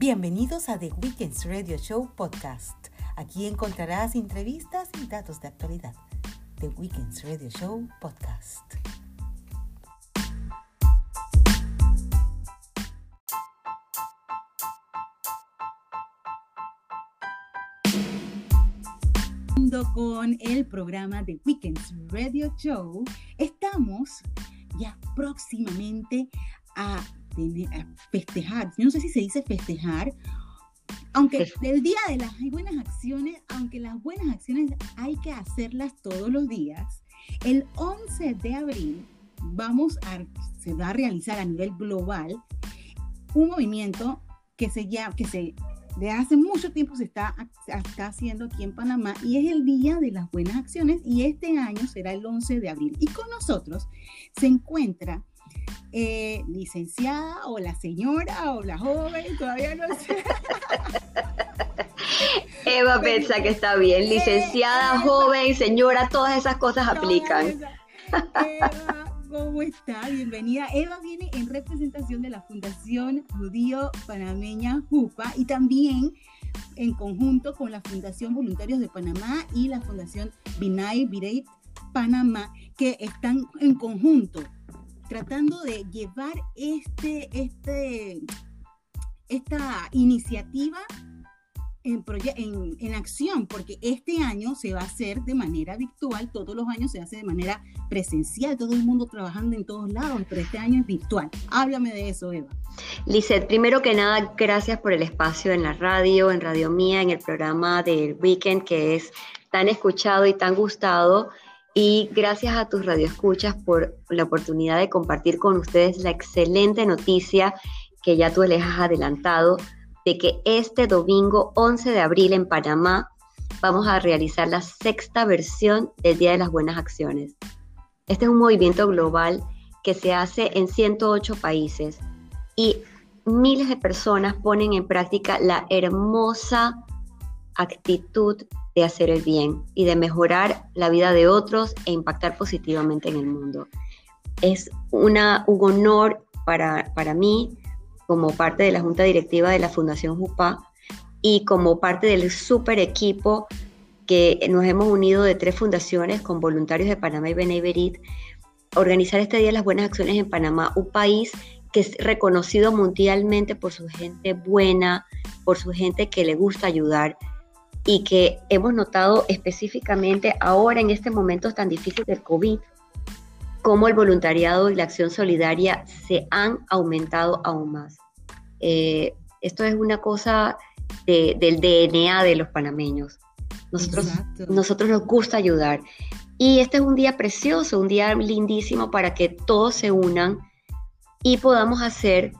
Bienvenidos a The Weekends Radio Show Podcast. Aquí encontrarás entrevistas y datos de actualidad. The Weekends Radio Show Podcast. con el programa de Weekends Radio Show, estamos ya próximamente a, festejar, no sé si se dice festejar, aunque el día de las buenas acciones, aunque las buenas acciones hay que hacerlas todos los días, el 11 de abril vamos a, se va a realizar a nivel global un movimiento que se, llama, que se de hace mucho tiempo se está, está haciendo aquí en Panamá y es el Día de las Buenas Acciones y este año será el 11 de abril. Y con nosotros se encuentra eh, licenciada o la señora o la joven, todavía no sé. Eva piensa que está bien, licenciada, joven, señora, todas esas cosas aplican. ¿Cómo está? Bienvenida. Eva viene en representación de la Fundación Judío Panameña JUPA y también en conjunto con la Fundación Voluntarios de Panamá y la Fundación Binay Bireit Panamá, que están en conjunto tratando de llevar este, este, esta iniciativa en, en, acción, porque este año se va a hacer de manera virtual, todos los años se hace de manera presencial, todo el mundo trabajando en todos lados, pero este año es virtual. Háblame de eso, Eva. Lizeth, primero que nada, gracias por el espacio en la radio, en Radio Mía, en el programa del Weekend, que es tan escuchado y tan gustado. Y gracias a tus radioescuchas por la oportunidad de compartir con ustedes la excelente noticia que ya tú les has adelantado de que este domingo 11 de abril en Panamá vamos a realizar la sexta versión del Día de las Buenas Acciones. Este es un movimiento global que se hace en 108 países y miles de personas ponen en práctica la hermosa actitud de hacer el bien y de mejorar la vida de otros e impactar positivamente en el mundo. Es una, un honor para, para mí como parte de la junta directiva de la Fundación JUPA y como parte del super equipo que nos hemos unido de tres fundaciones con voluntarios de Panamá y Beneverit, organizar este Día de las Buenas Acciones en Panamá, un país que es reconocido mundialmente por su gente buena, por su gente que le gusta ayudar y que hemos notado específicamente ahora en este momento tan difícil del COVID, cómo el voluntariado y la acción solidaria se han aumentado aún más. Eh, esto es una cosa del DNA de los panameños. Nosotros, nosotros nos gusta ayudar. Y este es un día precioso, un día lindísimo para que todos se unan y podamos hacer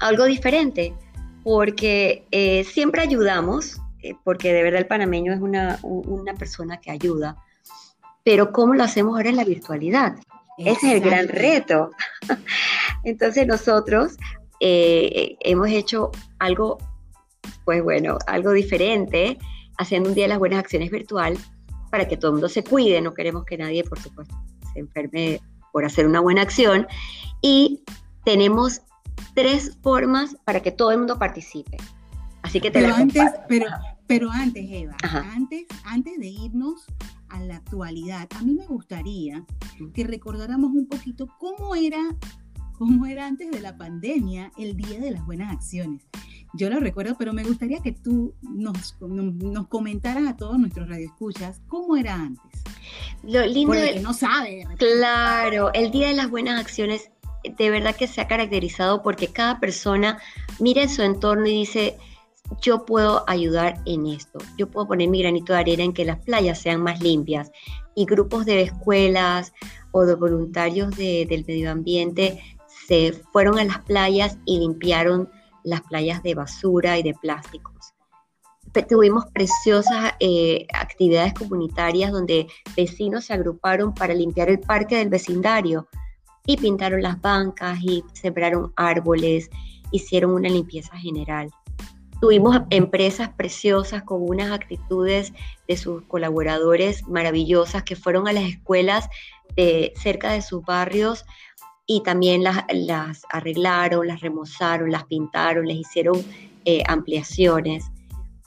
algo diferente, porque eh, siempre ayudamos, porque de verdad el panameño es una, una persona que ayuda, pero ¿cómo lo hacemos ahora en la virtualidad? Ese es el gran reto. Entonces nosotros eh, hemos hecho algo, pues bueno, algo diferente, haciendo un día de las buenas acciones virtual para que todo el mundo se cuide. No queremos que nadie, por supuesto, se enferme por hacer una buena acción. Y tenemos tres formas para que todo el mundo participe. Así que te pero antes, pero, pero antes, Eva, antes, antes de irnos a la actualidad, a mí me gustaría que recordáramos un poquito cómo era cómo era antes de la pandemia el Día de las Buenas Acciones. Yo lo recuerdo, pero me gustaría que tú nos, nos, comentaras a todos nuestros radioescuchas cómo era antes. Lo lindo que no sabe. Claro, el Día de las Buenas Acciones de verdad que se ha caracterizado porque cada persona mira en su entorno y dice, yo puedo ayudar en esto, yo puedo poner mi granito de arena en que las playas sean más limpias y grupos de escuelas o de voluntarios del medio ambiente se fueron a las playas y limpiaron las playas de basura y de plásticos. Tuvimos preciosas eh, actividades comunitarias donde vecinos se agruparon para limpiar el parque del vecindario y pintaron las bancas y sembraron árboles, hicieron una limpieza general. Tuvimos empresas preciosas con unas actitudes de sus colaboradores maravillosas que fueron a las escuelas de cerca de sus barrios y también las, arreglaron, las remozaron, las pintaron, les hicieron eh, ampliaciones.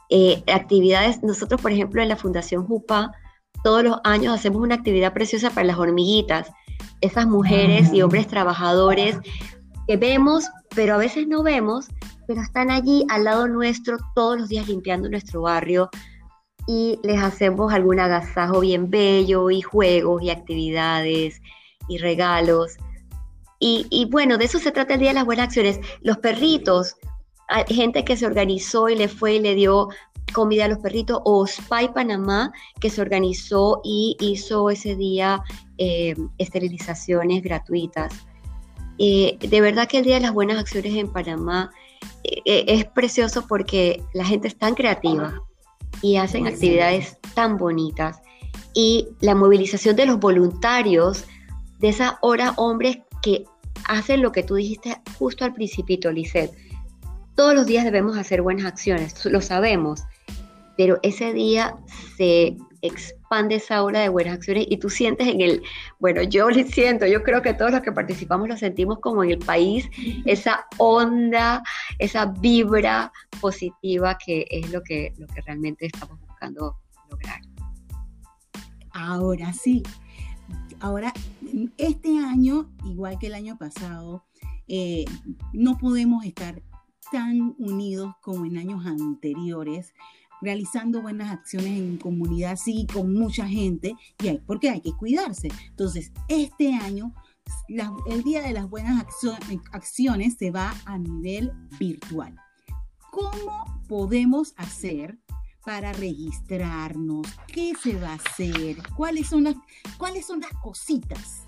Eh, actividades, nosotros por ejemplo en la Fundación Jupa, todos los años hacemos una actividad preciosa para las hormiguitas, esas mujeres y hombres trabajadores que vemos, pero a veces no vemos, pero están allí al lado nuestro todos los días limpiando nuestro barrio y les hacemos algún agasajo bien bello y juegos y actividades y regalos. Y, bueno, de eso se trata el Día de las Buenas Acciones. Los perritos, gente que se organizó y le fue y le dio comida a los perritos, o Spy Panamá, que se organizó y hizo ese día eh, esterilizaciones gratuitas. Eh, de verdad que el Día de las Buenas Acciones en Panamá es precioso porque la gente es tan creativa y hacen actividades tan bonitas. Y la movilización de los voluntarios, de esas horas hombres que hacen lo que tú dijiste justo al principito, Lisette. Todos los días debemos hacer buenas acciones, lo sabemos, pero ese día se expande esa ola de buenas acciones y tú sientes en el, bueno, yo lo siento, yo creo que todos los que participamos lo sentimos como en el país, esa onda, esa vibra positiva que es lo que, lo que realmente estamos buscando lograr. Ahora sí, Ahora, este año, igual que el año pasado, eh, no podemos estar tan unidos como en años anteriores, realizando buenas acciones en comunidad, sí, con mucha gente, y hay, porque hay que cuidarse. Entonces, este año, el Día de las Buenas Acciones se va a nivel virtual. ¿Cómo podemos hacer para registrarnos, qué se va a hacer, cuáles son las, cuáles son las cositas,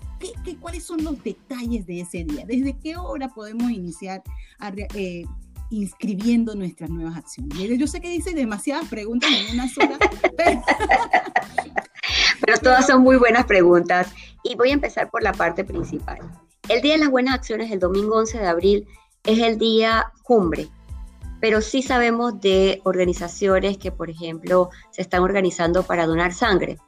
¿Qué, cuáles son los detalles de ese día, desde qué hora podemos iniciar eh, inscribiendo nuestras nuevas acciones. Yo sé que dice demasiadas preguntas en una sola, pero... pero todas son muy buenas preguntas y voy a empezar por la parte principal. El Día de las Buenas Acciones, el domingo 11 de abril, es el día cumbre pero sí sabemos de organizaciones que, por ejemplo, se están organizando para donar sangre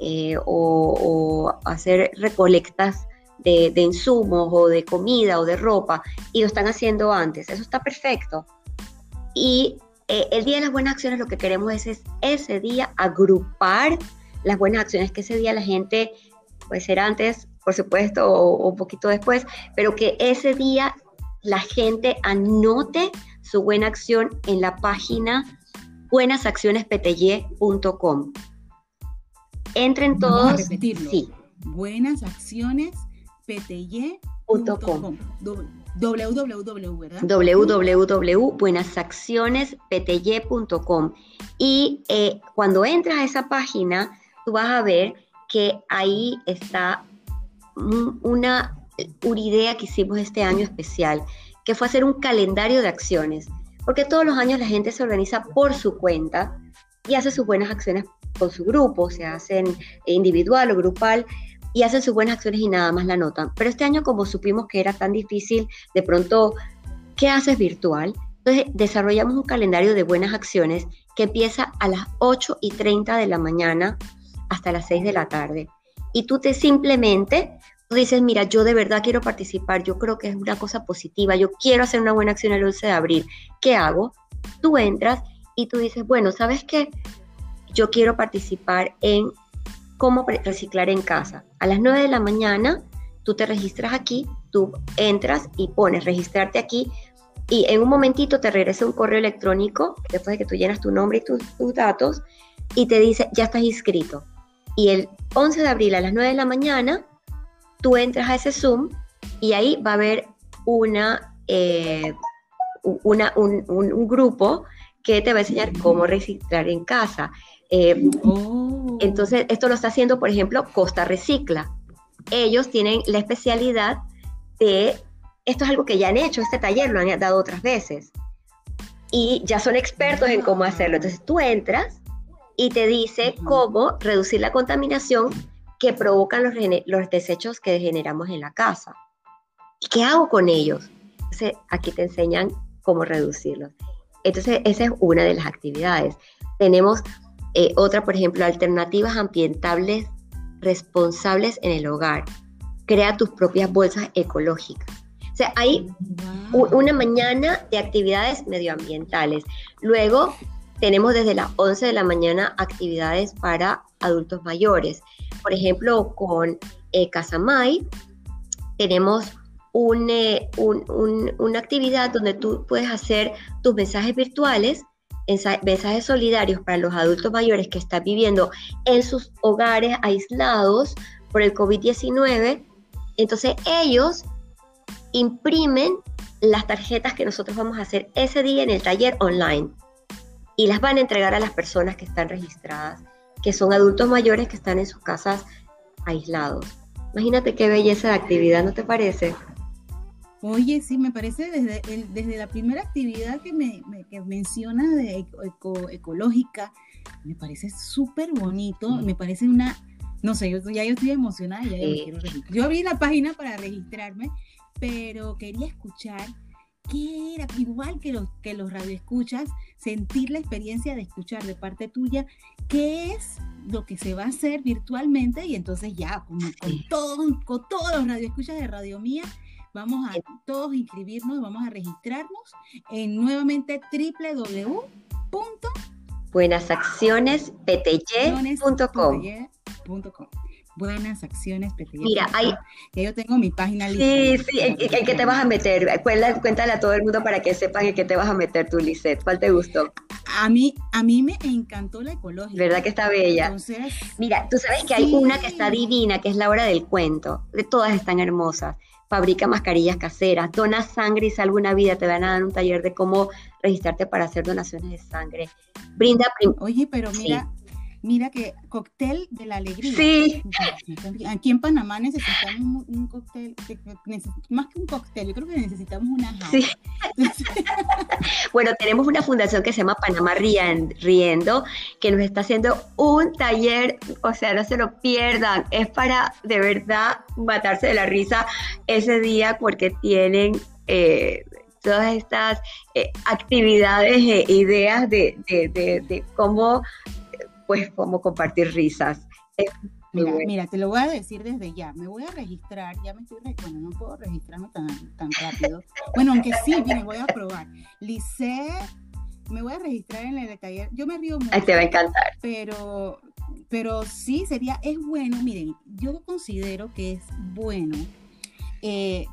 eh, o, hacer recolectas de, insumos o de comida o de ropa y lo están haciendo antes. Eso está perfecto. Y eh, el Día de las Buenas Acciones lo que queremos es, ese día agrupar las buenas acciones que ese día la gente puede ser antes, por supuesto, o un poquito después, pero que ese día la gente anote su buena acción en la página buenasaccionespty.com. Entren todos. Vamos a repetirlo. Sí. Buenasaccionespty.com. www, ¿verdad? www.buenasaccionespty.com. Y eh, cuando entras a esa página, tú vas a ver que ahí está una, una idea que hicimos este año especial que fue hacer un calendario de acciones, porque todos los años la gente se organiza por su cuenta y hace sus buenas acciones con su grupo, se hacen individual o grupal y hacen sus buenas acciones y nada más la notan. Pero este año como supimos que era tan difícil, de pronto, ¿qué haces virtual? Entonces desarrollamos un calendario de buenas acciones que empieza a las 8 y 30 de la mañana hasta las 6 de la tarde. Y tú te simplemente dices, mira, yo de verdad quiero participar, yo creo que es una cosa positiva, yo quiero hacer una buena acción el 11 de abril, ¿qué hago? Tú entras y tú dices, bueno, ¿sabes qué? Yo quiero participar en cómo reciclar en casa. A las 9 de la mañana, tú te registras aquí, tú entras y pones registrarte aquí y en un momentito te regresa un correo electrónico, después de que tú llenas tu nombre y tus datos, y te dice, ya estás inscrito. Y el 11 de abril a las 9 de la mañana, tú entras a ese Zoom y ahí va a haber una, eh, una un, grupo que te va a enseñar cómo reciclar en casa. Eh, oh. Entonces, esto lo está haciendo, por ejemplo, Costa Recicla. Ellos tienen la especialidad de, esto es algo que ya han hecho, este taller lo han dado otras veces. Y ya son expertos en cómo hacerlo. Entonces, tú entras y te dice cómo reducir la contaminación que provocan los, los desechos que generamos en la casa. ¿Y qué hago con ellos? Entonces, aquí te enseñan cómo reducirlos. Entonces, esa es una de las actividades. Tenemos eh, otra, por ejemplo, alternativas ambientales responsables en el hogar. crea tus propias bolsas ecológicas. O sea, hay una mañana de actividades medioambientales. Luego tenemos desde las 11 de la mañana actividades para adultos mayores. Por ejemplo, con eh, Casamay tenemos eh, una actividad donde tú puedes hacer tus mensajes virtuales, mensajes solidarios para los adultos mayores que están viviendo en sus hogares aislados por el COVID-19. Entonces ellos imprimen las tarjetas que nosotros vamos a hacer ese día en el taller online y las van a entregar a las personas que están registradas, que son adultos mayores que están en sus casas aislados. Imagínate qué belleza de actividad, ¿no te parece? Oye, sí, me parece desde, desde la primera actividad que, me, que menciona de ecológica, me parece súper bonito, me parece una, no sé, yo, ya yo estoy emocionada, ya yo quiero registrar. Yo abrí la página para registrarme, pero quería escuchar qué era, igual que los, que los radioescuchas, sentir la experiencia de escuchar de parte tuya qué es lo que se va a hacer virtualmente y entonces ya, como con, todos, con todos los radioescuchas de Radio Mía, vamos a todos inscribirnos, vamos a registrarnos en nuevamente www.buenasaccionespty.com buenas acciones Mira, hay... Ya yo tengo mi página lista. Sí, sí, ¿en, qué te vas a meter? Cuéntale, a todo el mundo para que sepan en qué te vas a meter tú, Lisette. ¿Cuál te gustó? A mí, a mí me encantó la ecológica. ¿Verdad que está bella? Entonces, Mira, tú sabes que hay una que está divina, que es la hora del cuento. De todas están hermosas fabrica mascarillas caseras, dona sangre y salva una vida, te van a dar un taller de cómo registrarte para hacer donaciones de sangre. Brinda. Oye, pero mira, mira que cóctel de la alegría. Sí. Aquí en Panamá necesitamos un, cóctel, más que un cóctel, yo creo que necesitamos una Sí. bueno, tenemos una fundación que se llama Panamá Riendo, que nos está haciendo un taller, o sea, no se lo pierdan, es para de verdad matarse de la risa ese día porque tienen... Eh, todas estas eh, actividades e ideas de, de, cómo pues como compartir risas. Mira, te lo voy a decir desde ya. Me voy a registrar, ya me estoy, bueno, no puedo registrarme tan, tan rápido. Bueno, aunque sí, bien, voy a probar. Lice, me voy a registrar en el taller. Yo me río mucho. te va a encantar. Pero, pero sí, sería, es bueno, miren, yo considero que es bueno eh,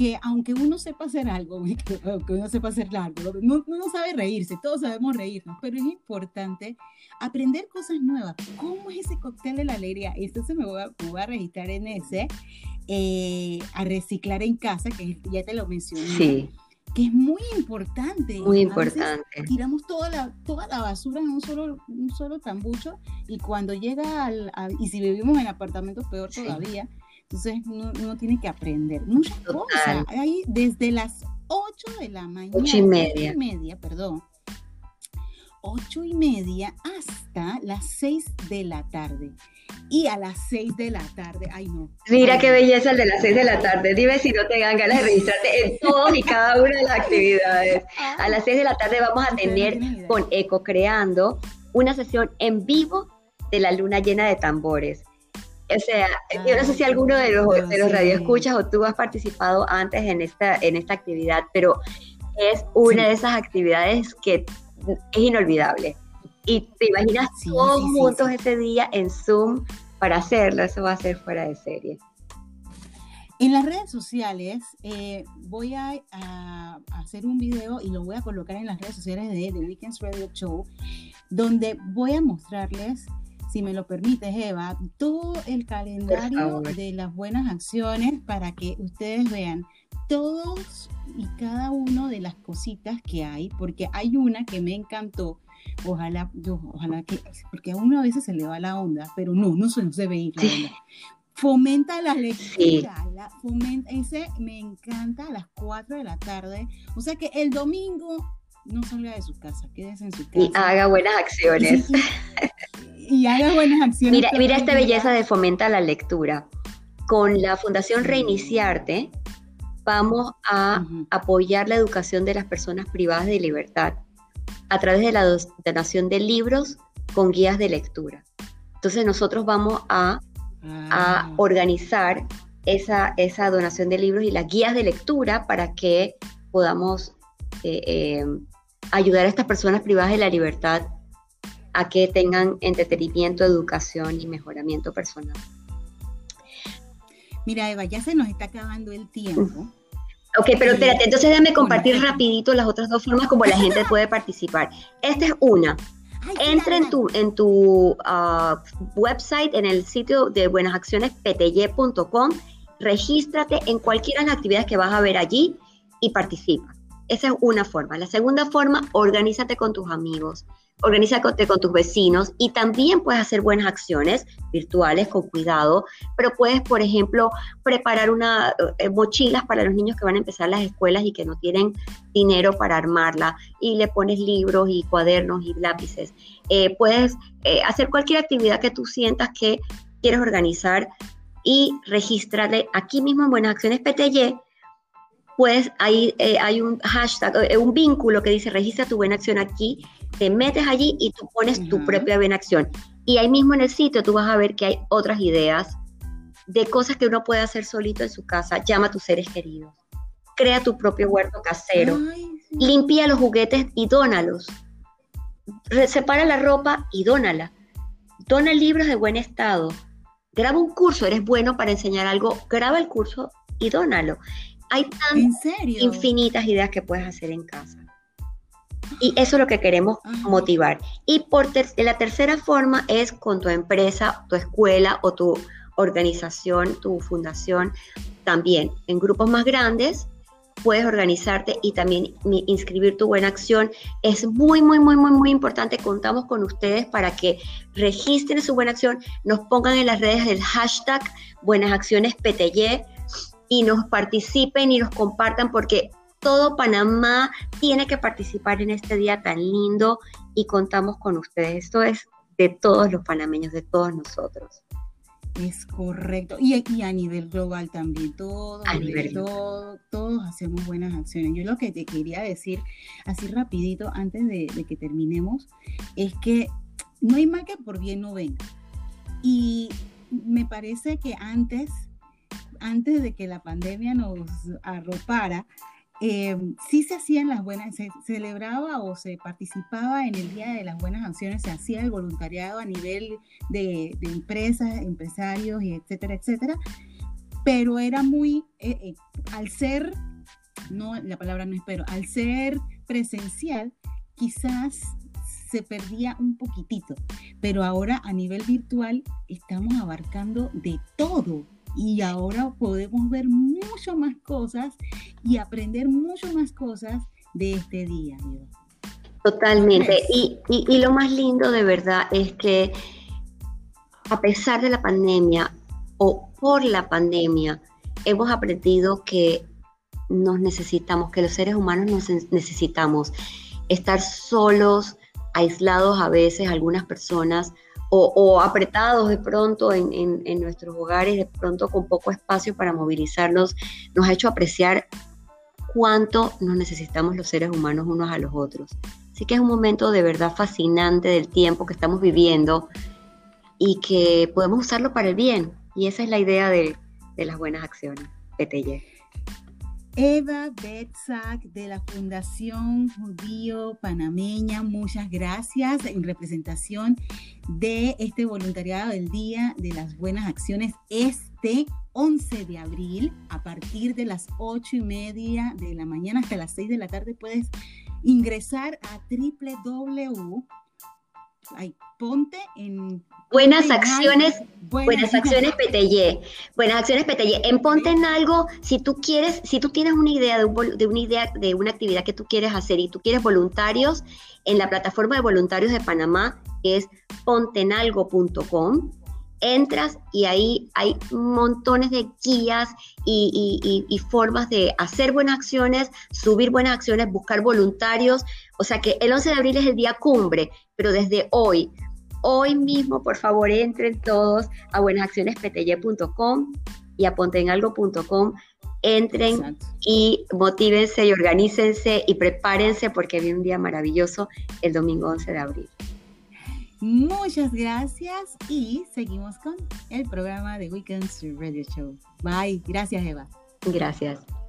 que aunque uno sepa hacer algo, aunque uno sepa hacer algo, no, no sabe reírse, todos sabemos reírnos, pero es importante aprender cosas nuevas. ¿Cómo es ese cóctel de la alegría? Entonces me voy a, me voy a registrar en ese, eh, a reciclar en casa, que ya te lo mencioné. Sí. Que es muy importante. Muy importante. tiramos toda la, toda la basura en un solo, un solo tambucho y cuando llega al, y si vivimos en apartamentos peor todavía, entonces uno, tiene que aprender muchas cosas. Ahí desde las 8 de la mañana. 8 y media. y media, perdón. 8 y media hasta las 6 de la tarde. Y a las 6 de la tarde, ay no. Mira qué belleza el de las 6 de la tarde. Dime si no te dan ganas de registrarte en todas y cada una de las actividades. A las 6 de la tarde vamos a tener con Eco Creando una sesión en vivo de la luna llena de tambores. O sea, yo no sé si alguno de los, de los radioescuchas o tú has participado antes en esta, en esta actividad, pero es una de esas actividades que es inolvidable. Y te imaginas todos juntos ese día en Zoom para hacerlo, eso va a ser fuera de serie. En las redes sociales eh, voy a, hacer un video y lo voy a colocar en las redes sociales de The Weekends Radio Show, donde voy a mostrarles si me lo permites, Eva, todo el calendario de las buenas acciones para que ustedes vean todos y cada uno de las cositas que hay, porque hay una que me encantó. Ojalá, yo, ojalá que, porque a uno a veces se le va la onda, pero no, no se, no se ve ir la onda. Fomenta la lectura, fomenta, ese me encanta a las 4 de la tarde. O sea que el domingo no salga de su casa, quédese en su casa. Y haga buenas acciones. y haga buenas acciones. Mira, mira esta belleza de fomenta la lectura. Con la Fundación Reiniciarte vamos a apoyar la educación de las personas privadas de libertad a través de la donación de libros con guías de lectura. Entonces nosotros vamos a, a ah. organizar esa, esa donación de libros y las guías de lectura para que podamos eh, eh, ayudar a estas personas privadas de la libertad a que tengan entretenimiento, educación y mejoramiento personal. Mira, Eva, ya se nos está acabando el tiempo. Ok, pero espérate, entonces déjame compartir rapidito las otras dos formas como la gente puede participar. Esta es una. Entra en tu, en tu ah, website, en el sitio de Buenas Acciones, pty.com, regístrate en cualquiera de las actividades que vas a ver allí y participa. Esa es una forma. La segunda forma, organízate con tus amigos, organízate con tus vecinos y también puedes hacer buenas acciones virtuales con cuidado, pero puedes, por ejemplo, preparar una eh, mochilas para los niños que van a empezar las escuelas y que no tienen dinero para armarla y le pones libros y cuadernos y lápices. Eh, puedes eh, hacer cualquier actividad que tú sientas que quieres organizar y registrarle aquí mismo en Buenas Acciones PTY pues ahí hay un hashtag, un vínculo que dice registra tu buena acción aquí te metes allí y tú pones tu propia buena acción. Y ahí mismo en el sitio tú vas a ver que hay otras ideas de cosas que uno puede hacer solito en su casa. Llama a tus seres queridos. Crea tu propio huerto casero. Limpia los juguetes y dónalos. Separa la ropa y dónala. Dona libros de buen estado. Graba un curso, eres bueno para enseñar algo, graba el curso y dónalo. Hay tantas infinitas ideas que puedes hacer en casa. Y eso es lo que queremos motivar. Y por la tercera forma es con tu empresa, tu escuela o tu organización, tu fundación, también en grupos más grandes puedes organizarte y también inscribir tu buena acción. Es muy, muy, muy, muy, muy importante. Contamos con ustedes para que registren su buena acción, nos pongan en las redes el hashtag Buenas Acciones PTY y nos participen y nos compartan porque todo Panamá tiene que participar en este día tan lindo y contamos con ustedes. Esto es de todos los panameños, de todos nosotros. Es correcto. Y, aquí a nivel global también, todo, a nivel todo, todos hacemos buenas acciones. Yo lo que te quería decir, así rapidito, antes de, de que terminemos, es que no hay mal que por bien no venga. Y me parece que antes, antes de que la pandemia nos arropara, eh, sí se hacían las buenas, se celebraba o se participaba en el Día de las Buenas Acciones, se hacía el voluntariado a nivel de, empresas, empresarios, y etcétera, etcétera, pero era muy, eh, eh, al ser, no, la palabra no es pero, al ser presencial, quizás se perdía un poquitito, pero ahora a nivel virtual estamos abarcando de todo, y ahora podemos ver mucho más cosas y aprender mucho más cosas de este día. Totalmente. Y, y, lo más lindo de verdad es que a pesar de la pandemia o por la pandemia, hemos aprendido que nos necesitamos, que los seres humanos nos necesitamos. Estar solos, aislados a veces, algunas personas, o, apretados de pronto en, nuestros hogares, de pronto con poco espacio para movilizarnos, nos ha hecho apreciar cuánto nos necesitamos los seres humanos unos a los otros. Así que es un momento de verdad fascinante del tiempo que estamos viviendo y que podemos usarlo para el bien. Y esa es la idea de, de las buenas acciones, PTY. Eva Betzak de la Fundación Judío Panameña, muchas gracias en representación de este voluntariado del Día de las Buenas Acciones este 11 de abril a partir de las 8 y media de la mañana hasta las 6 de la tarde puedes ingresar a www ponte en buenas acciones buenas, acciones. PTY buenas acciones PTY en ponte en algo si tú quieres si tú tienes una idea de, de, una idea de una actividad que tú quieres hacer y tú quieres voluntarios en la plataforma de voluntarios de Panamá que es pontenalgo.com entras y ahí hay montones de guías y, formas de hacer buenas acciones, subir buenas acciones, buscar voluntarios. O sea que el 11 de abril es el día cumbre, pero desde hoy, hoy mismo, por favor, entren todos a buenasaccionespty.com y a pontenalgo.com. Entren y motívense y organícense y prepárense porque viene un día maravilloso el domingo 11 de abril. Muchas gracias y seguimos con el programa de Weekends Radio Show. Bye. Gracias, Eva. Gracias.